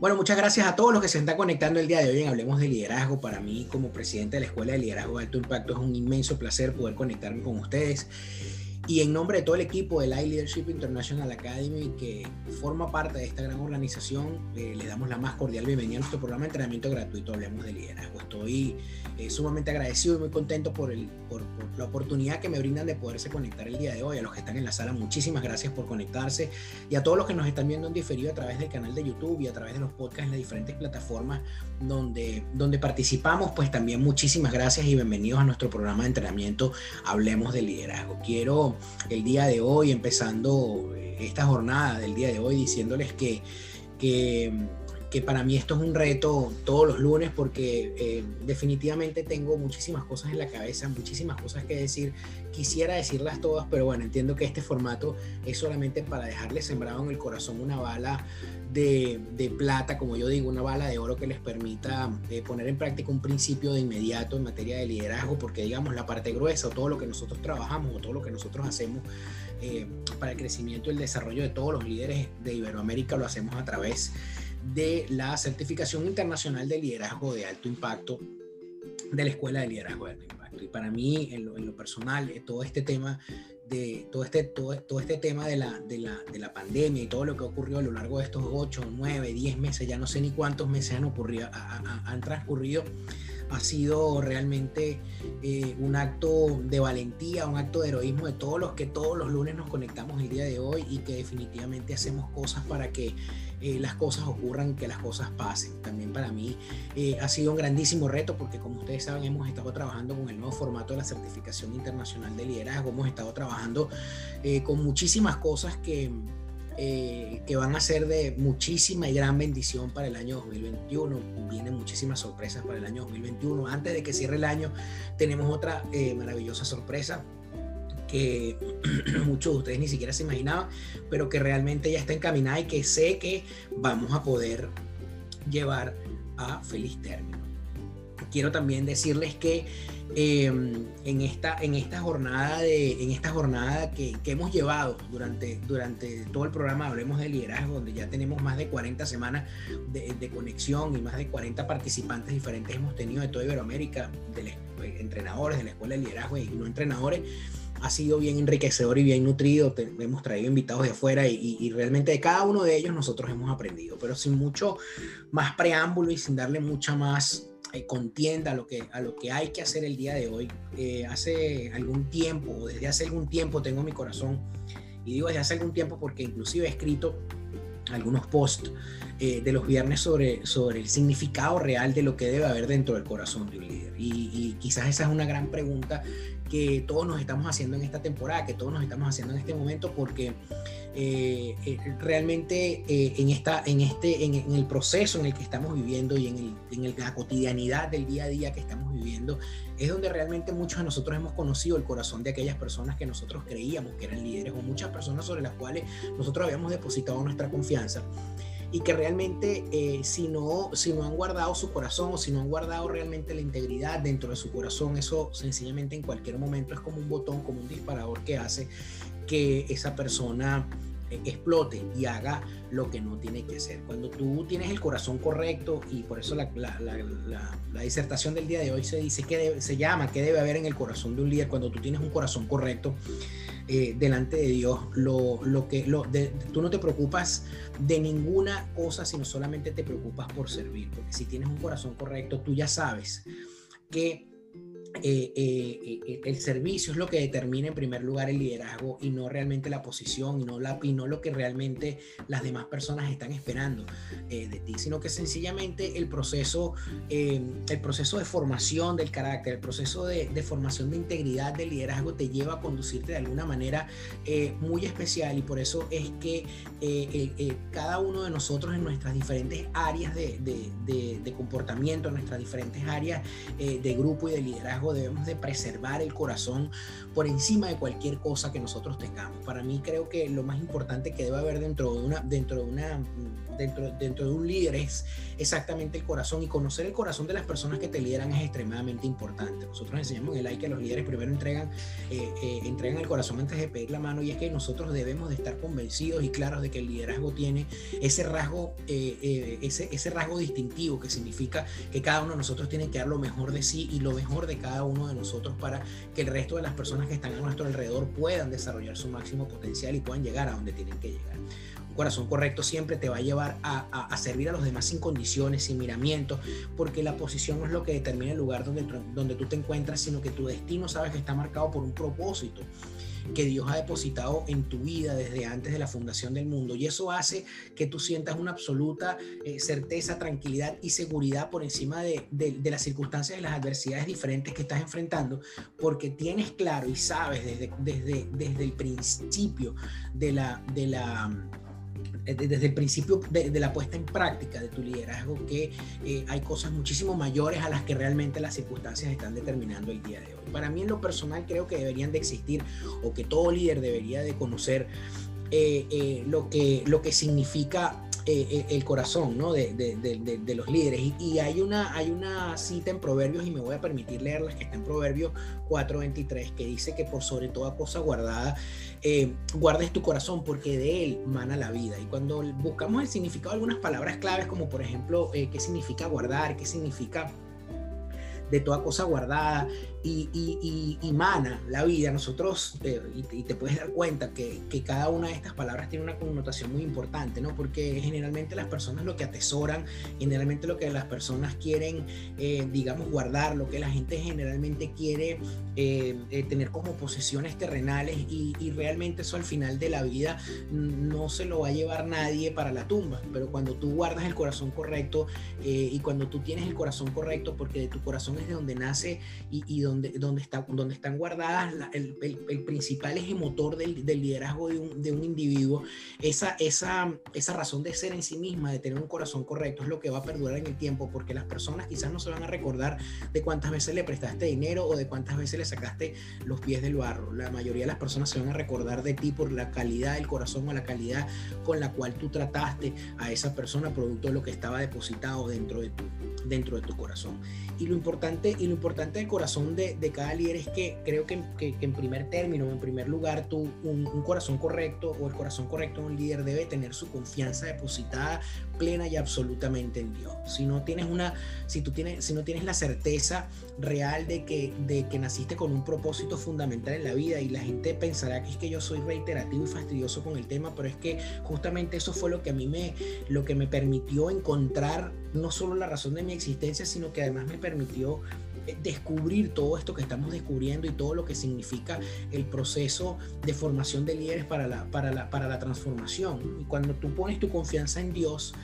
Bueno, muchas gracias a todos los que se están conectando el día de hoy en Hablemos de Liderazgo. Para mí, como presidente de la Escuela de Liderazgo de Alto Impacto, es un inmenso placer poder conectarme con ustedes. Y en nombre de todo el equipo de la Leadership International Academy, que forma parte de esta gran organización, eh, le damos la más cordial bienvenida a nuestro programa de entrenamiento gratuito Hablemos de Liderazgo. Estoy eh, sumamente agradecido y muy contento por, el, por, la oportunidad que me brindan de poderse conectar el día de hoy. A los que están en la sala, muchísimas gracias por conectarse. Y a todos los que nos están viendo en diferido a través del canal de YouTube y a través de los podcasts en las diferentes plataformas donde, donde participamos, pues también muchísimas gracias y bienvenidos a nuestro programa de entrenamiento Hablemos de Liderazgo. Quiero el día de hoy, empezando eh, esta jornada del día de hoy, diciéndoles que, que, para mí esto es un reto todos los lunes porque eh, definitivamente tengo muchísimas cosas en la cabeza, muchísimas cosas que decir. Quisiera decirlas todas, pero bueno, entiendo que este formato es solamente para dejarles sembrado en el corazón una bala de, plata, como yo digo, una bala de oro que les permita eh, poner en práctica un principio de inmediato en materia de liderazgo, porque digamos la parte gruesa o todo lo que nosotros trabajamos o todo lo que nosotros hacemos eh, para el crecimiento y el desarrollo de todos los líderes de Iberoamérica lo hacemos a través de la certificación internacional de liderazgo de alto impacto de la Escuela de Liderazgo de Alto Impacto. Y para mí, en lo, personal, eh, todo este tema de todo este, todo, todo este tema de la, de, la, de la, pandemia y todo lo que ocurrió a lo largo de estos 8, 9, 10 meses, ya no sé ni cuántos meses han, ocurrido, han transcurrido, ha sido realmente eh, un acto de valentía, un acto de heroísmo de todos los que todos los lunes nos conectamos el día de hoy y que definitivamente hacemos cosas para que eh, las cosas ocurran, que las cosas pasen. También para mí eh, ha sido un grandísimo reto porque como ustedes saben hemos estado trabajando con el nuevo formato de la certificación internacional de liderazgo, hemos estado trabajando eh, con muchísimas cosas que, que van a ser de muchísima y gran bendición para el año 2021. Vienen muchísimas sorpresas para el año 2021. Antes de que cierre el año tenemos otra maravillosa sorpresa que muchos de ustedes ni siquiera se imaginaban, pero que realmente ya está encaminada y que sé que vamos a poder llevar a feliz término. Quiero también decirles que em, en, esta, en esta jornada, de, en esta jornada que, hemos llevado durante, durante todo el programa Hablemos de Liderazgo, donde ya tenemos más de 40 semanas de, de conexión y más de 40 participantes diferentes hemos tenido de toda Iberoamérica, de entrenadores de la Escuela de Liderazgo y no entrenadores, ha sido bien enriquecedor y bien nutrido. hemos traído invitados de afuera y, realmente de cada uno de ellos nosotros hemos aprendido, pero sin mucho más preámbulo y sin darle mucha más eh, contienda a lo, que, a lo que hay que hacer el día de hoy. Eh, hace algún tiempo, desde hace algún tiempo tengo mi corazón, y digo desde hace algún tiempo porque inclusive he escrito algunos posts eh, de los viernes sobre, sobre el significado real de lo que debe haber dentro del corazón de un líder. Y, y, quizás esa es una gran pregunta que todos nos estamos haciendo en esta temporada, que todos nos estamos haciendo en este momento, porque eh, eh, realmente eh, en, esta, en, este, en, el proceso en el que estamos viviendo y en, el, en la cotidianidad del día a día que estamos viviendo, es donde realmente muchos de nosotros hemos conocido el corazón de aquellas personas que nosotros creíamos que eran líderes o muchas personas sobre las cuales nosotros habíamos depositado nuestra confianza y que realmente eh, si, no, si no han guardado su corazón o si no han guardado realmente la integridad dentro de su corazón, eso sencillamente en cualquier momento es como un botón, como un disparador que hace que esa persona explote y haga lo que no tiene que hacer. Cuando tú tienes el corazón correcto, y por eso la, la, la, la disertación del día de hoy se dice que se llama, que debe haber en el corazón de un líder, cuando tú tienes un corazón correcto, eh, delante de Dios. Lo, lo que, lo, tú no te preocupas de ninguna cosa, sino solamente te preocupas por servir. Porque si tienes un corazón correcto, tú ya sabes que eh, eh, eh, el servicio es lo que determina en primer lugar el liderazgo y no realmente la posición y no, la, y no lo que realmente las demás personas están esperando de ti, sino que sencillamente el proceso, el proceso de formación del carácter, el proceso de, de, formación de integridad del liderazgo te lleva a conducirte de alguna manera muy especial y por eso es que cada uno de nosotros en nuestras diferentes áreas de, de, de comportamiento, en nuestras diferentes áreas de grupo y de liderazgo, debemos de preservar el corazón por encima de cualquier cosa que nosotros tengamos. Para mí creo que lo más importante que debe haber dentro de una, dentro de una, dentro, dentro de un líder es exactamente el corazón y conocer el corazón de las personas que te lideran es extremadamente importante. Nosotros enseñamos en el like que los líderes primero entregan, eh, eh, entregan el corazón antes de pedir la mano y es que nosotros debemos de estar convencidos y claros de que el liderazgo tiene ese rasgo, eh, ese, ese rasgo distintivo que significa que cada uno de nosotros tiene que dar lo mejor de sí y lo mejor de cada uno de nosotros para que el resto de las personas que están a nuestro alrededor puedan desarrollar su máximo potencial y puedan llegar a donde tienen que llegar. Un corazón correcto siempre te va a llevar a, servir a los demás sin condiciones, sin miramientos, porque la posición no es lo que determina el lugar donde, donde tú te encuentras, sino que tu destino sabes que está marcado por un propósito que Dios ha depositado en tu vida desde antes de la fundación del mundo. Y eso hace que tú sientas una absoluta eh, certeza, tranquilidad y seguridad por encima de, de, las circunstancias y las adversidades diferentes que estás enfrentando, porque tienes claro y sabes desde, desde, desde el principio de la... De la desde el principio de, la puesta en práctica de tu liderazgo que eh, hay cosas muchísimo mayores a las que realmente las circunstancias están determinando el día de hoy. Para mí en lo personal creo que deberían de existir o que todo líder debería de conocer eh, lo, que, lo que significa eh, eh, el corazón ¿no? de, de, de, los líderes. Y, hay, una, hay una cita en Proverbios, y me voy a permitir leerla, que está en Proverbios 4:23, que dice que por sobre toda cosa guardada, eh, guardes tu corazón, porque de él mana la vida. Y cuando buscamos el significado de algunas palabras claves, como por ejemplo, qué significa guardar, qué significa de toda cosa guardada y, y, y, mana la vida. Nosotros, eh, y, te puedes dar cuenta que, que, cada una de estas palabras tiene una connotación muy importante, ¿no? Porque generalmente las personas lo que atesoran, generalmente lo que las personas quieren, eh, digamos, guardar, lo que la gente generalmente quiere eh, tener como posesiones terrenales y, realmente eso al final de la vida no se lo va a llevar nadie para la tumba. Pero cuando tú guardas el corazón correcto y cuando tú tienes el corazón correcto, porque de tu corazón es de donde nace y, y donde, donde, está, donde están guardadas el, el, principal eje motor del, del liderazgo de un, de un, individuo, esa, esa, esa razón de ser en sí misma, de tener un corazón correcto, es lo que va a perdurar en el tiempo, porque las personas quizás no se van a recordar de cuántas veces le prestaste dinero o de cuántas veces le sacaste los pies del barro. La mayoría de las personas se van a recordar de ti por la calidad del corazón o la calidad con la cual tú trataste a esa persona producto de lo que estaba depositado dentro de tu, dentro de tu corazón. Y lo importante, y lo importante del corazón de, cada líder es que creo que, que, en primer término, en primer lugar, tú, un, un, corazón correcto o el corazón correcto de un líder debe tener su confianza depositada plena y absolutamente en Dios. Si no tienes una, si tú tienes, si no tienes la certeza real de que, de que naciste con un propósito fundamental en la vida y la gente pensará que es que yo soy reiterativo y fastidioso con el tema, pero es que justamente eso fue lo que a mí me, lo que me permitió encontrar no solo la razón de mi existencia, sino que además me permitió descubrir todo esto que estamos descubriendo y todo lo que significa el proceso de formación de líderes para la, para la, para la transformación. Y cuando tú pones tu confianza en Dios,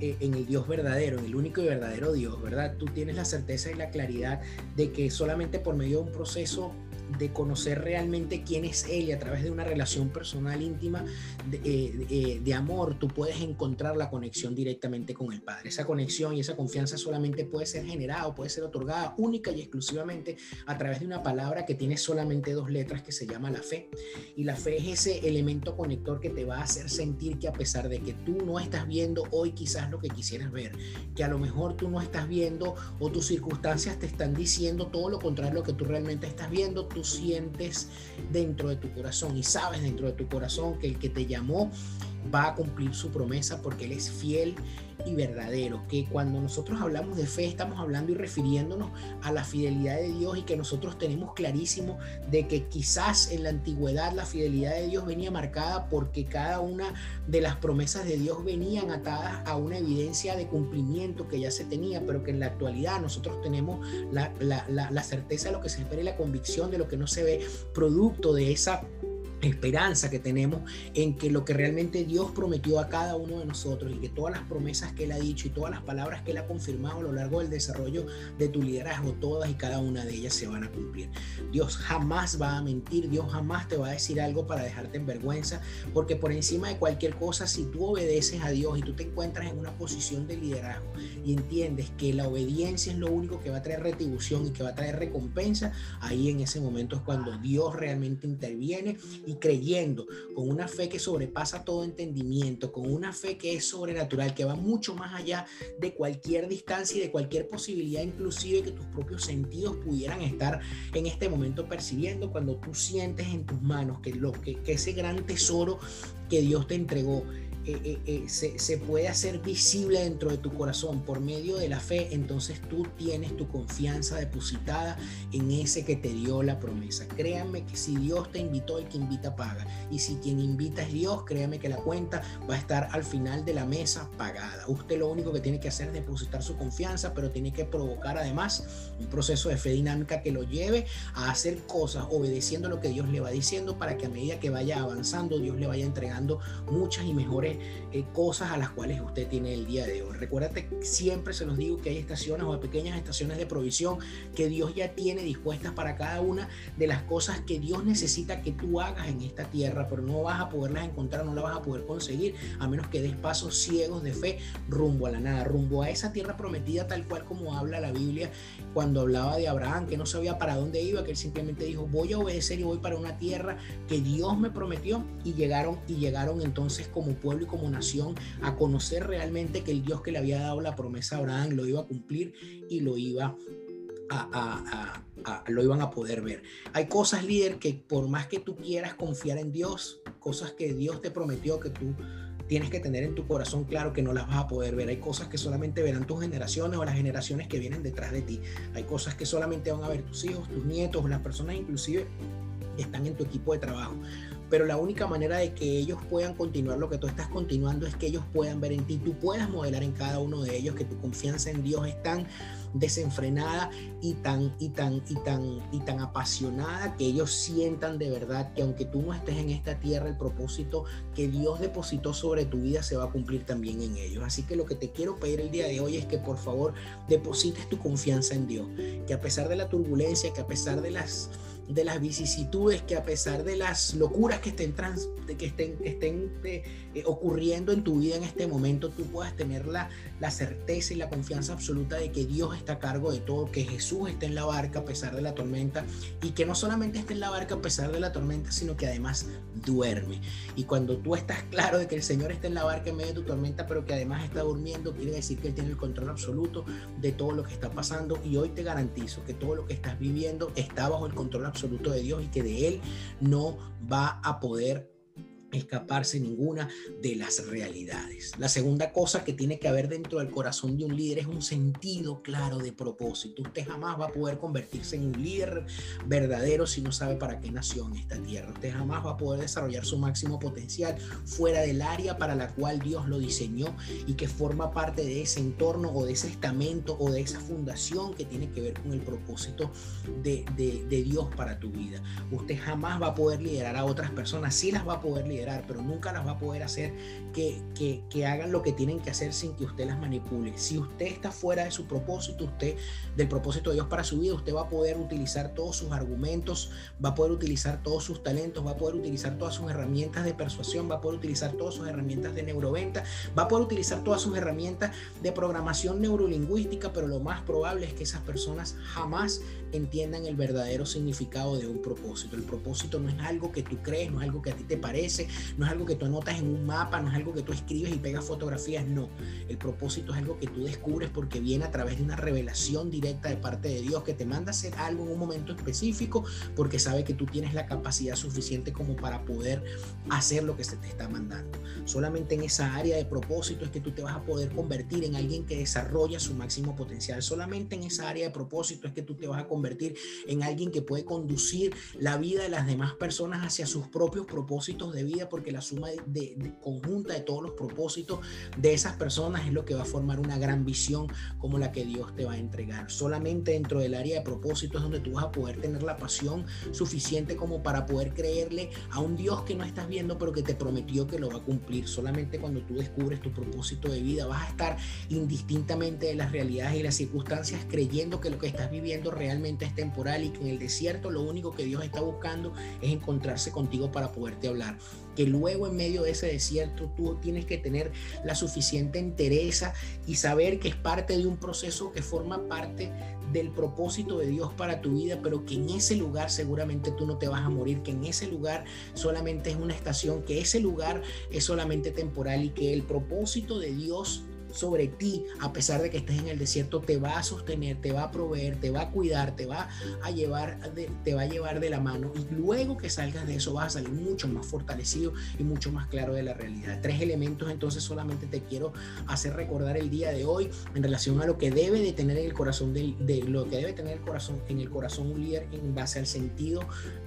eh, en el Dios verdadero, en el único y verdadero Dios, ¿verdad? Tú tienes la certeza y la claridad de que solamente por medio de un proceso de conocer realmente quién es él y a través de una relación personal íntima de, eh, eh, de, amor, tú puedes encontrar la conexión directamente con el Padre. Esa conexión y esa confianza solamente puede ser generada o puede ser otorgada única y exclusivamente a través de una palabra que tiene solamente dos letras que se llama la fe. Y la fe es ese elemento conector que te va a hacer sentir que a pesar de que tú no estás viendo hoy quizás lo que quisieras ver, que a lo mejor tú no estás viendo o tus circunstancias te están diciendo todo lo contrario a lo que tú realmente estás viendo, sientes dentro de tu corazón y sabes dentro de tu corazón que el que te llamó va a cumplir su promesa porque Él es fiel y verdadero, que cuando nosotros hablamos de fe estamos hablando y refiriéndonos a la fidelidad de Dios y que nosotros tenemos clarísimo de que quizás en la antigüedad la fidelidad de Dios venía marcada porque cada una de las promesas de Dios venían atadas a una evidencia de cumplimiento que ya se tenía, pero que en la actualidad nosotros tenemos la, la certeza de lo que se espera y la convicción de lo que no se ve producto de esa esperanza que tenemos en que lo que realmente Dios prometió a cada uno de nosotros y que todas las promesas que Él ha dicho y todas las palabras que Él ha confirmado a lo largo del desarrollo de tu liderazgo, todas y cada una de ellas se van a cumplir. Dios jamás va a mentir, Dios jamás te va a decir algo para dejarte en vergüenza, porque por encima de cualquier cosa, si tú obedeces a Dios y tú te encuentras en una posición de liderazgo y entiendes que la obediencia es lo único que va a traer retribución y que va a traer recompensa, ahí en ese momento es cuando Dios realmente interviene y creyendo, con una fe que sobrepasa todo entendimiento, con una fe que es sobrenatural, que va mucho más allá de cualquier distancia y de cualquier posibilidad, inclusive que tus propios sentidos pudieran estar en este momento percibiendo, cuando tú sientes en tus manos que, lo, que, que ese gran tesoro que Dios te entregó eh, eh, eh, se, se, puede hacer visible dentro de tu corazón por medio de la fe, entonces tú tienes tu confianza depositada en ese que te dio la promesa. Créanme que si Dios te invitó, el que invita paga. Y si quien invita es Dios, créanme que la cuenta va a estar al final de la mesa pagada. Usted lo único que tiene que hacer es depositar su confianza, pero tiene que provocar además un proceso de fe dinámica que lo lleve a hacer cosas obedeciendo lo que Dios le va diciendo para que a medida que vaya avanzando, Dios le vaya entregando muchas y mejores eh, cosas a las cuales usted tiene el día de hoy. Recuérdate, siempre se los digo que hay estaciones o pequeñas estaciones de provisión que Dios ya tiene dispuestas para cada una de las cosas que Dios necesita que tú hagas en esta tierra, pero no vas a poderlas encontrar, no las vas a poder conseguir a menos que des pasos ciegos de fe rumbo a la nada, rumbo a esa tierra prometida tal cual como habla la Biblia cuando hablaba de Abraham, que no sabía para dónde iba, que él simplemente dijo, voy a obedecer y voy para una tierra que Dios me prometió y llegaron y llegaron entonces como pueblo como nación a conocer realmente que el Dios que le había dado la promesa a Abraham lo iba a cumplir y lo iba a, lo iban a poder ver. Hay cosas, líder, que por más que tú quieras confiar en Dios, cosas que Dios te prometió que tú tienes que tener en tu corazón claro que no las vas a poder ver. Hay cosas que solamente verán tus generaciones o las generaciones que vienen detrás de ti. Hay cosas que solamente van a ver tus hijos, tus nietos, las personas inclusive que están en tu equipo de trabajo pero la única manera de que ellos puedan continuar lo que tú estás continuando es que ellos puedan ver en ti, tú puedas modelar en cada uno de ellos que tu confianza en Dios es tan desenfrenada y tan y tan y tan y tan apasionada que ellos sientan de verdad que aunque tú no estés en esta tierra el propósito que Dios depositó sobre tu vida se va a cumplir también en ellos. Así que lo que te quiero pedir el día de hoy es que por favor deposites tu confianza en Dios, que a pesar de la turbulencia, que a pesar de las de las vicisitudes que a pesar de las locuras que estén, trans, que estén, estén eh, eh, ocurriendo en tu vida en este momento, tú puedas tener la, la certeza y la confianza absoluta de que Dios está a cargo de todo, que Jesús está en la barca a pesar de la tormenta y que no solamente está en la barca a pesar de la tormenta, sino que además duerme. Y cuando tú estás claro de que el Señor está en la barca en medio de tu tormenta, pero que además está durmiendo, quiere decir que Él tiene el control absoluto de todo lo que está pasando y hoy te garantizo que todo lo que estás viviendo está bajo el control absoluto de Dios y que de Él no va a poder escaparse ninguna de las realidades. La segunda cosa que tiene que haber dentro del corazón de un líder es un sentido claro de propósito. Usted jamás va a poder convertirse en un líder verdadero si no sabe para qué nació en esta tierra. Usted jamás va a poder desarrollar su máximo potencial fuera del área para la cual Dios lo diseñó y que forma parte de ese entorno o de ese estamento o de esa fundación que tiene que ver con el propósito de, de Dios para tu vida. Usted jamás va a poder liderar a otras personas, sí las va a poder liderar pero nunca las va a poder hacer que, que, hagan lo que tienen que hacer sin que usted las manipule. Si usted está fuera de su propósito, usted, del propósito de Dios para su vida, usted va a poder utilizar todos sus argumentos, va a poder utilizar todos sus talentos, va a poder utilizar todas sus herramientas de persuasión, va a poder utilizar todas sus herramientas de neuroventa, va a poder utilizar todas sus herramientas de programación neurolingüística, pero lo más probable es que esas personas jamás entiendan el verdadero significado de un propósito. El propósito no es algo que tú crees, no es algo que a ti te parece, no es algo que tú anotas en un mapa, no es algo que tú escribes y pegas fotografías, no. El propósito es algo que tú descubres porque viene a través de una revelación directa de parte de Dios que te manda a hacer algo en un momento específico porque sabe que tú tienes la capacidad suficiente como para poder hacer lo que se te está mandando. Solamente en esa área de propósito es que tú te vas a poder convertir en alguien que desarrolla su máximo potencial. Solamente en esa área de propósito es que tú te vas a convertir en alguien que puede conducir la vida de las demás personas hacia sus propios propósitos de vida porque la suma de, conjunta de todos los propósitos de esas personas es lo que va a formar una gran visión como la que Dios te va a entregar. Solamente dentro del área de propósito es donde tú vas a poder tener la pasión suficiente como para poder creerle a un Dios que no estás viendo pero que te prometió que lo va a cumplir. Solamente cuando tú descubres tu propósito de vida vas a estar indistintamente de las realidades y las circunstancias creyendo que lo que estás viviendo realmente es temporal y que en el desierto lo único que Dios está buscando es encontrarse contigo para poderte hablar. Que luego en medio de ese desierto tú tienes que tener la suficiente entereza y saber que es parte de un proceso que forma parte del propósito de Dios para tu vida, pero que en ese lugar seguramente tú no te vas a morir, que en ese lugar solamente es una estación, que ese lugar es solamente temporal y que el propósito de Dios sobre ti, a pesar de que estés en el desierto, te va a sostener, te va a proveer, te va a cuidar, te va a llevar de, te va a llevar de la mano y luego que salgas de eso vas a salir mucho más fortalecido y mucho más claro de la realidad. Tres elementos entonces solamente te quiero hacer recordar el día de hoy en relación a lo que debe de tener en el corazón de, lo que debe tener el corazón en el corazón un líder en base al sentido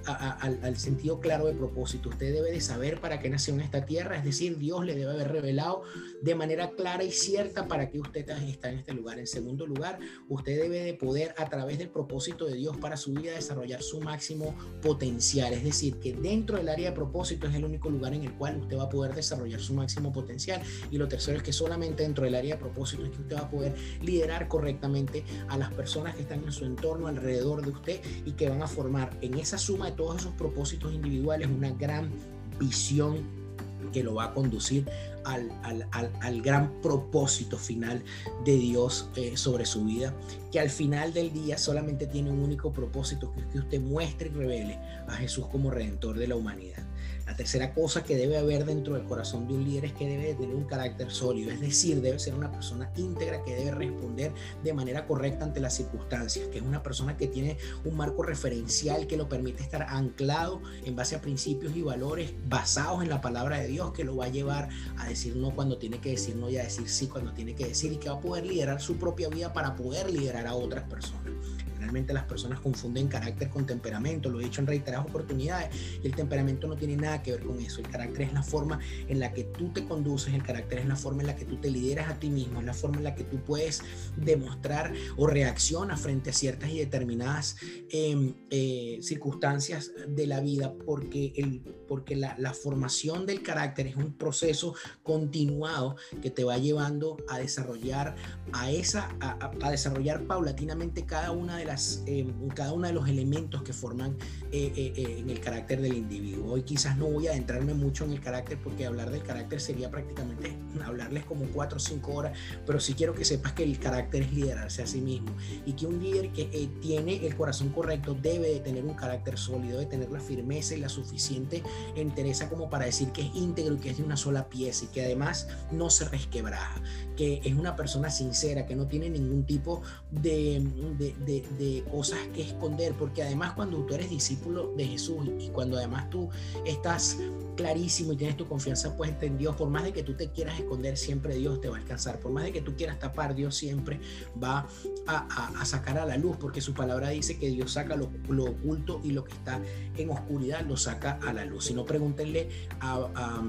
al, al sentido claro de propósito. Usted debe de saber para qué nació en esta tierra, es decir, Dios le debe haber revelado de manera clara y cierta para que usted está en este lugar. En segundo lugar, usted debe de poder a través del propósito de Dios para su vida desarrollar su máximo potencial. Es decir, que dentro del área de propósito es el único lugar en el cual usted va a poder desarrollar su máximo potencial. Y lo tercero es que solamente dentro del área de propósito es que usted va a poder liderar correctamente a las personas que están en su entorno alrededor de usted y que van a formar en esa suma de todos esos propósitos individuales una gran visión que lo va a conducir al, al, gran propósito final de Dios eh, sobre su vida, que al final del día solamente tiene un único propósito, que es que usted muestre y revele a Jesús como redentor de la humanidad. La tercera cosa que debe haber dentro del corazón de un líder es que debe tener un carácter sólido, es decir, debe ser una persona íntegra que debe responder de manera correcta ante las circunstancias, que es una persona que tiene un marco referencial que lo permite estar anclado en base a principios y valores basados en la palabra de Dios, que lo va a llevar a decir no cuando tiene que decir no y a decir sí cuando tiene que decir y que va a poder liderar su propia vida para poder liderar a otras personas. Realmente las personas confunden carácter con temperamento, lo he dicho en reiteradas oportunidades, y el temperamento no tiene nada que ver con eso. El carácter es la forma en la que tú te conduces, el carácter es la forma en la que tú te lideras a ti mismo, es la forma en la que tú puedes demostrar o reaccionar frente a ciertas y determinadas em, eh, circunstancias de la vida, porque, el, porque la, la formación del carácter es un proceso continuado que te va llevando a desarrollar a esa, a, a desarrollar paulatinamente cada una de las eh, cada uno de los elementos que forman eh, eh, en el carácter del individuo. Hoy quizás no voy a adentrarme mucho en el carácter porque hablar del carácter sería prácticamente hablarles como cuatro o cinco horas, pero sí quiero que sepas que el carácter es liderarse a sí mismo y que un líder que tiene el corazón correcto debe de tener un carácter sólido, de tener la firmeza y la suficiente entereza como para decir que es íntegro y que es de una sola pieza y que además no se resquebraja, que es una persona sincera, que no tiene ningún tipo de, de, de, cosas que esconder, porque además cuando tú eres discípulo de Jesús y cuando además tú estás clarísimo y tienes tu confianza puesta en Dios, por más de que tú te quieras esconder, siempre Dios te va a alcanzar, por más de que tú quieras tapar, Dios siempre va a, sacar a la luz, porque su palabra dice que Dios saca lo, oculto y lo que está en oscuridad lo saca a la luz. Si no, pregúntenle a,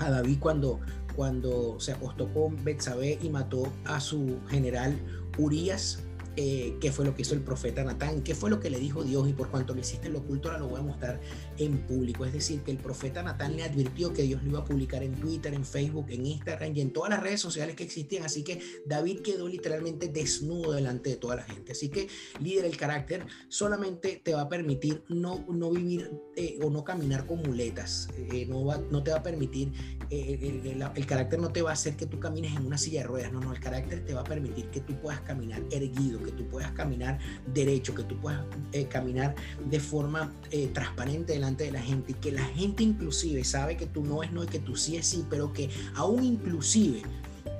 a David cuando cuando se acostó con Betsabé y mató a su general Urias, eh, qué fue lo que hizo el profeta Natán, qué fue lo que le dijo Dios y por cuanto lo hiciste en lo oculto ahora lo voy a mostrar en público. Es decir, que el profeta Natán le advirtió que Dios lo iba a publicar en Twitter, en Facebook, en Instagram y en todas las redes sociales que existían. Así que David quedó literalmente desnudo delante de toda la gente. Así que líder, el carácter solamente te va a permitir no, no vivir eh, o no caminar con muletas. Eh, no, va, no te va a permitir, el, el carácter no te va a hacer que tú camines en una silla de ruedas. No, no, el carácter te va a permitir que tú puedas caminar erguido que tú puedas caminar derecho, que tú puedas eh, caminar de forma eh, transparente delante de la gente y que la gente inclusive sabe que tú no es no y que tú sí es sí, pero que aún inclusive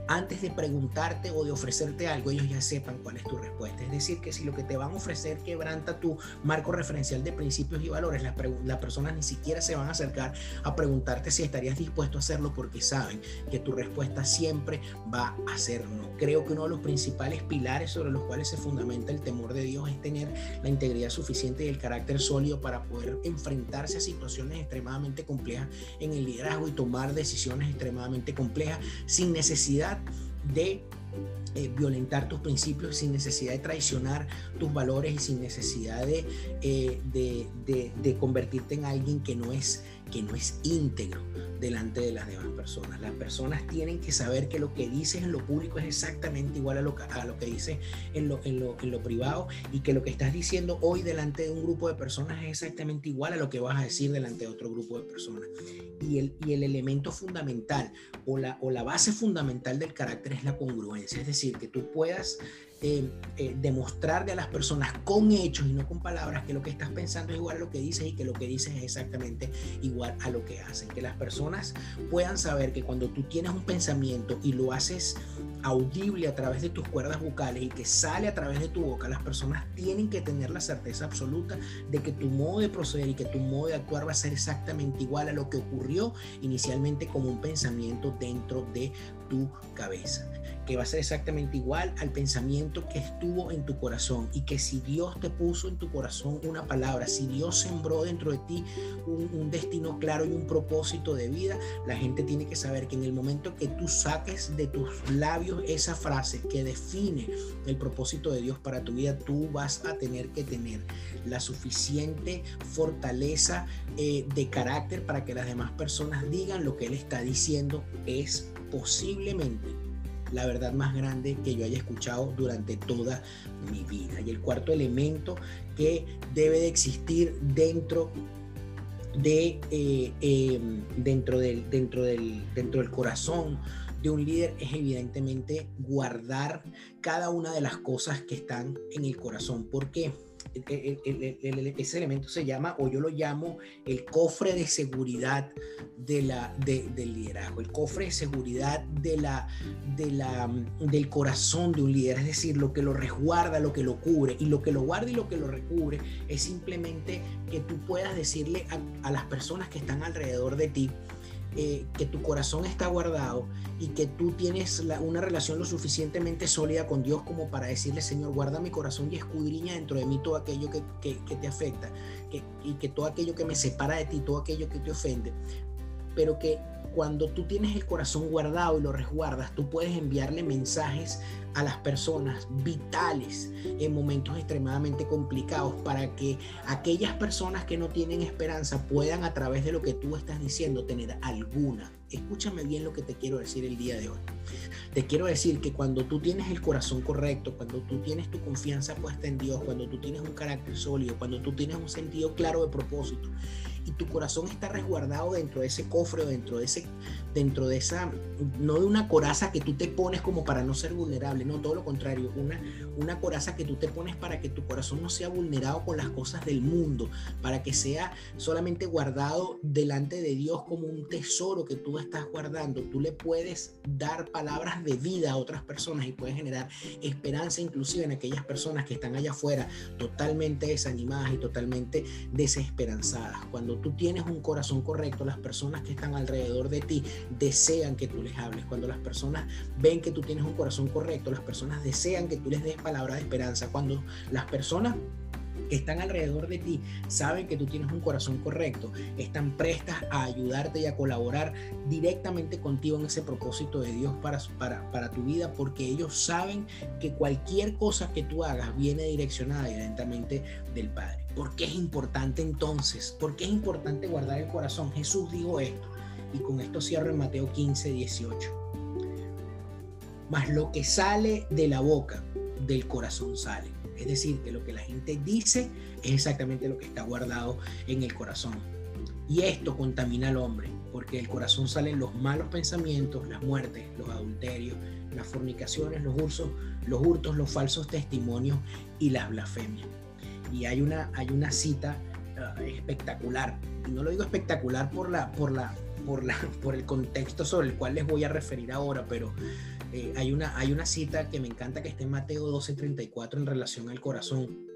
antes de preguntarte o de ofrecerte algo, ellos ya sepan cuál es tu respuesta. Es decir, que si lo que te van a ofrecer quebranta tu marco referencial de principios y valores, las, personas ni siquiera se van a acercar a preguntarte si estarías dispuesto a hacerlo porque saben que tu respuesta siempre va a ser no. Creo que uno de los principales pilares sobre los cuales se fundamenta el temor de Dios es tener la integridad suficiente y el carácter sólido para poder enfrentarse a situaciones extremadamente complejas en el liderazgo y tomar decisiones extremadamente complejas sin necesidad de eh, violentar tus principios sin necesidad de traicionar tus valores y sin necesidad de, eh, de, convertirte en alguien que no es que no es íntegro delante de las demás personas. Las personas tienen que saber que lo que dices en lo público es exactamente igual a lo, que dices en lo, en, lo, privado y que lo que estás diciendo hoy delante de un grupo de personas es exactamente igual a lo que vas a decir delante de otro grupo de personas. Y el, y el elemento fundamental o la, o la base fundamental del carácter es la congruencia, es decir, que tú puedas eh, eh, demostrarle a las personas con hechos y no con palabras que lo que estás pensando es igual a lo que dices y que lo que dices es exactamente igual a lo que hacen. Que las personas puedan saber que cuando tú tienes un pensamiento y lo haces audible a través de tus cuerdas vocales y que sale a través de tu boca, las personas tienen que tener la certeza absoluta de que tu modo de proceder y que tu modo de actuar va a ser exactamente igual a lo que ocurrió inicialmente como un pensamiento dentro de tu cabeza que va a ser exactamente igual al pensamiento que estuvo en tu corazón y que si Dios te puso en tu corazón una palabra, si Dios sembró dentro de ti un, destino claro y un propósito de vida, la gente tiene que saber que en el momento que tú saques de tus labios esa frase que define el propósito de Dios para tu vida, tú vas a tener que tener la suficiente fortaleza eh, de carácter para que las demás personas digan lo que Él está diciendo es posiblemente la verdad más grande que yo haya escuchado durante toda mi vida. Y el cuarto elemento que debe de existir dentro de eh, em, dentro del dentro del dentro del corazón de un líder es evidentemente guardar cada una de las cosas que están en el corazón. ¿Por qué? Ese elemento se llama, o yo lo llamo, el cofre de seguridad de la, del liderazgo, el cofre de seguridad de la, de la, del corazón de un líder, es decir, lo que lo resguarda, lo que lo cubre, y lo que lo guarda y lo que lo recubre es simplemente que tú puedas decirle a las personas que están alrededor de ti, eh, que tu corazón está guardado y que tú tienes una relación lo suficientemente sólida con Dios como para decirle, Señor, guarda mi corazón y escudriña dentro de mí todo aquello que, te afecta y que todo aquello que me separa de ti, todo aquello que te ofende, pero que cuando tú tienes el corazón guardado y lo resguardas, tú puedes enviarle mensajes a las personas vitales en momentos extremadamente complicados para que aquellas personas que no tienen esperanza puedan a través de lo que tú estás diciendo tener alguna. Escúchame bien lo que te quiero decir el día de hoy. Te quiero decir que cuando tú tienes el corazón correcto, cuando tú tienes tu confianza puesta en Dios, cuando tú tienes un carácter sólido, cuando tú tienes un sentido claro de propósito y tu corazón está resguardado dentro de ese cofre dentro de ese dentro de esa no de una coraza que tú te pones como para no ser vulnerable, no todo lo contrario, una una coraza que tú te pones para que tu corazón no sea vulnerado con las cosas del mundo, para que sea solamente guardado delante de Dios como un tesoro que tú estás guardando. Tú le puedes dar palabras de vida a otras personas y puedes generar esperanza inclusive en aquellas personas que están allá afuera totalmente desanimadas y totalmente desesperanzadas. Cuando tú tienes un corazón correcto, las personas que están alrededor de ti desean que tú les hables. Cuando las personas ven que tú tienes un corazón correcto, las personas desean que tú les des palabras de esperanza. Cuando las personas que están alrededor de ti saben que tú tienes un corazón correcto, están prestas a ayudarte y a colaborar directamente contigo en ese propósito de Dios para, para, para tu vida, porque ellos saben que cualquier cosa que tú hagas viene direccionada directamente del Padre. ¿Por qué es importante entonces? ¿Por qué es importante guardar el corazón? Jesús dijo esto, y con esto cierro en Mateo 15, 18. Mas lo que sale de la boca, del corazón sale es decir, que lo que la gente dice es exactamente lo que está guardado en el corazón. Y esto contamina al hombre. porque del corazón salen los malos pensamientos, las muertes, los adulterios, las fornicaciones, los hurtos, los hurtos, los falsos testimonios y las blasfemias. Y hay una, hay una cita uh, espectacular, no lo digo espectacular por, la, por, la, por, la, por el contexto sobre el cual les voy a referir ahora, pero eh, hay, una, hay una cita que me encanta que esté en Mateo 12:34 en relación al corazón.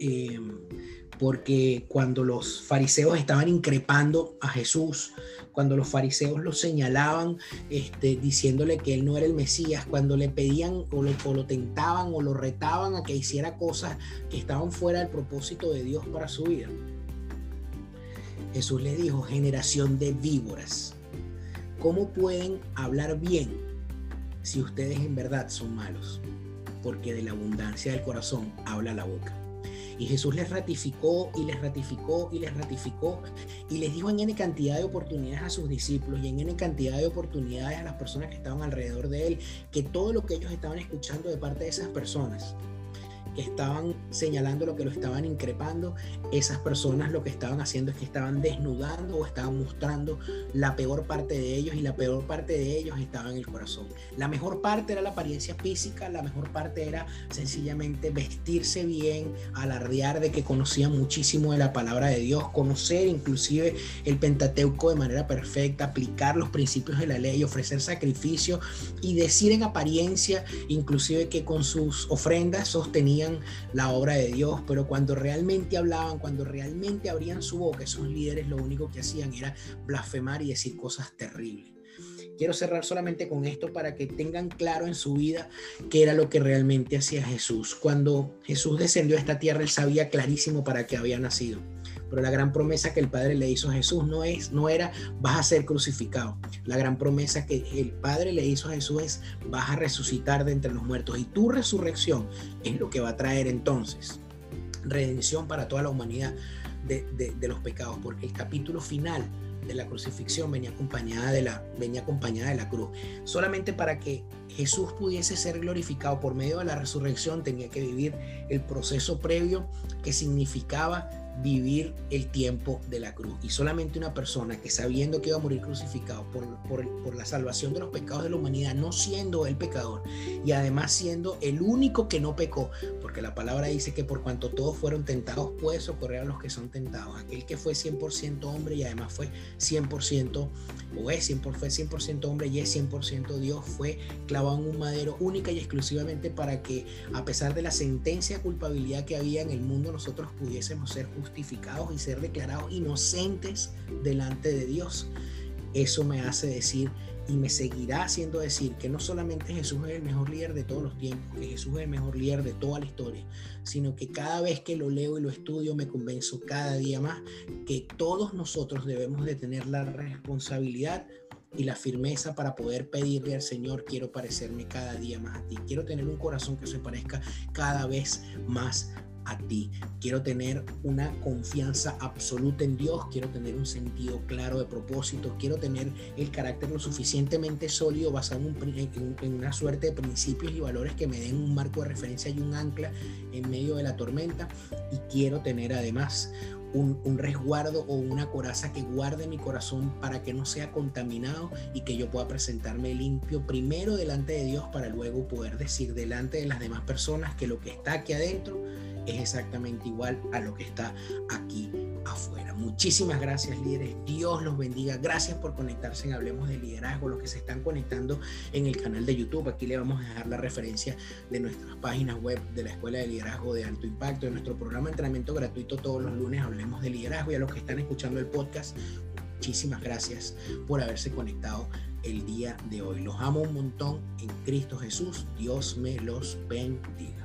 Eh, porque cuando los fariseos estaban increpando a Jesús, cuando los fariseos lo señalaban, este, diciéndole que él no era el Mesías, cuando le pedían o lo tentaban o lo retaban a que hiciera cosas que estaban fuera del propósito de Dios para su vida, Jesús le dijo, generación de víboras, ¿cómo pueden hablar bien si ustedes en verdad son malos? Porque de la abundancia del corazón habla la boca. Y Jesús les ratificó y les ratificó y les ratificó y les dijo en N cantidad de oportunidades a sus discípulos y en N cantidad de oportunidades a las personas que estaban alrededor de él, que todo lo que ellos estaban escuchando de parte de esas personas que estaban señalando lo que lo estaban increpando, esas personas lo que estaban haciendo es que estaban desnudando o estaban mostrando la peor parte de ellos y la peor parte de ellos estaba en el corazón. La mejor parte era la apariencia física, la mejor parte era sencillamente vestirse bien, alardear de que conocían muchísimo de la palabra de Dios, conocer inclusive el Pentateuco de manera perfecta, aplicar los principios de la ley, ofrecer sacrificio y decir en apariencia inclusive que con sus ofrendas sostenían la obra de Dios, pero cuando realmente hablaban, cuando realmente abrían su boca, esos líderes lo único que hacían era blasfemar y decir cosas terribles. Quiero cerrar solamente con esto para que tengan claro en su vida qué era lo que realmente hacía Jesús. Cuando Jesús descendió a esta tierra, él sabía clarísimo para qué había nacido. Pero la gran promesa que el Padre le hizo a Jesús no, es, no era vas a ser crucificado. La gran promesa que el Padre le hizo a Jesús es vas a resucitar de entre los muertos. Y tu resurrección es lo que va a traer entonces redención para toda la humanidad de, de los pecados. Porque el capítulo final de la crucifixión venía acompañada de la, venía acompañada de la cruz. Solamente para que Jesús pudiese ser glorificado por medio de la resurrección tenía que vivir el proceso previo que significaba vivir el tiempo de la cruz. Y solamente una persona que sabiendo que iba a morir crucificado por, por, la salvación de los pecados de la humanidad, no siendo el pecador y además siendo el único que no pecó, porque la palabra dice que por cuanto todos fueron tentados, puede socorrer a los que son tentados. Aquel que fue 100% hombre y además fue 100% o es 100%, fue 100% hombre y es 100% Dios, fue clavado en un madero única y exclusivamente para que a pesar de la sentencia de culpabilidad que había en el mundo, nosotros pudiésemos ser justificados y ser declarados inocentes delante de Dios. Eso me hace decir y me seguirá haciendo decir que no solamente Jesús es el mejor líder de todos los tiempos, que Jesús es el mejor líder de toda la historia, sino que cada vez que lo leo y lo estudio me convenzo cada día más que todos nosotros debemos de tener la responsabilidad y la firmeza para poder pedirle al Señor, quiero parecerme cada día más a ti, quiero tener un corazón que se parezca cada vez más a ti. Quiero tener una confianza absoluta en Dios, quiero tener un sentido claro de propósito, quiero tener el carácter lo suficientemente sólido basado en, una suerte de principios y valores que me den un marco de referencia y un ancla en medio de la tormenta. Y quiero tener además un, un, resguardo o una coraza que guarde mi corazón para que no sea contaminado y que yo pueda presentarme limpio primero delante de Dios para luego poder decir delante de las demás personas que lo que está aquí adentro es exactamente igual a lo que está aquí afuera. Muchísimas gracias líderes, Dios los bendiga, gracias por conectarse en Hablemos de Liderazgo, los que se están conectando en el canal de YouTube, aquí le vamos a dejar la referencia de nuestras páginas web de la Escuela de Liderazgo de Alto Impacto, de nuestro programa de entrenamiento gratuito todos los lunes, Hablemos de Liderazgo y a los que están escuchando el podcast, muchísimas gracias por haberse conectado el día de hoy. Los amo un montón en Cristo Jesús, Dios me los bendiga.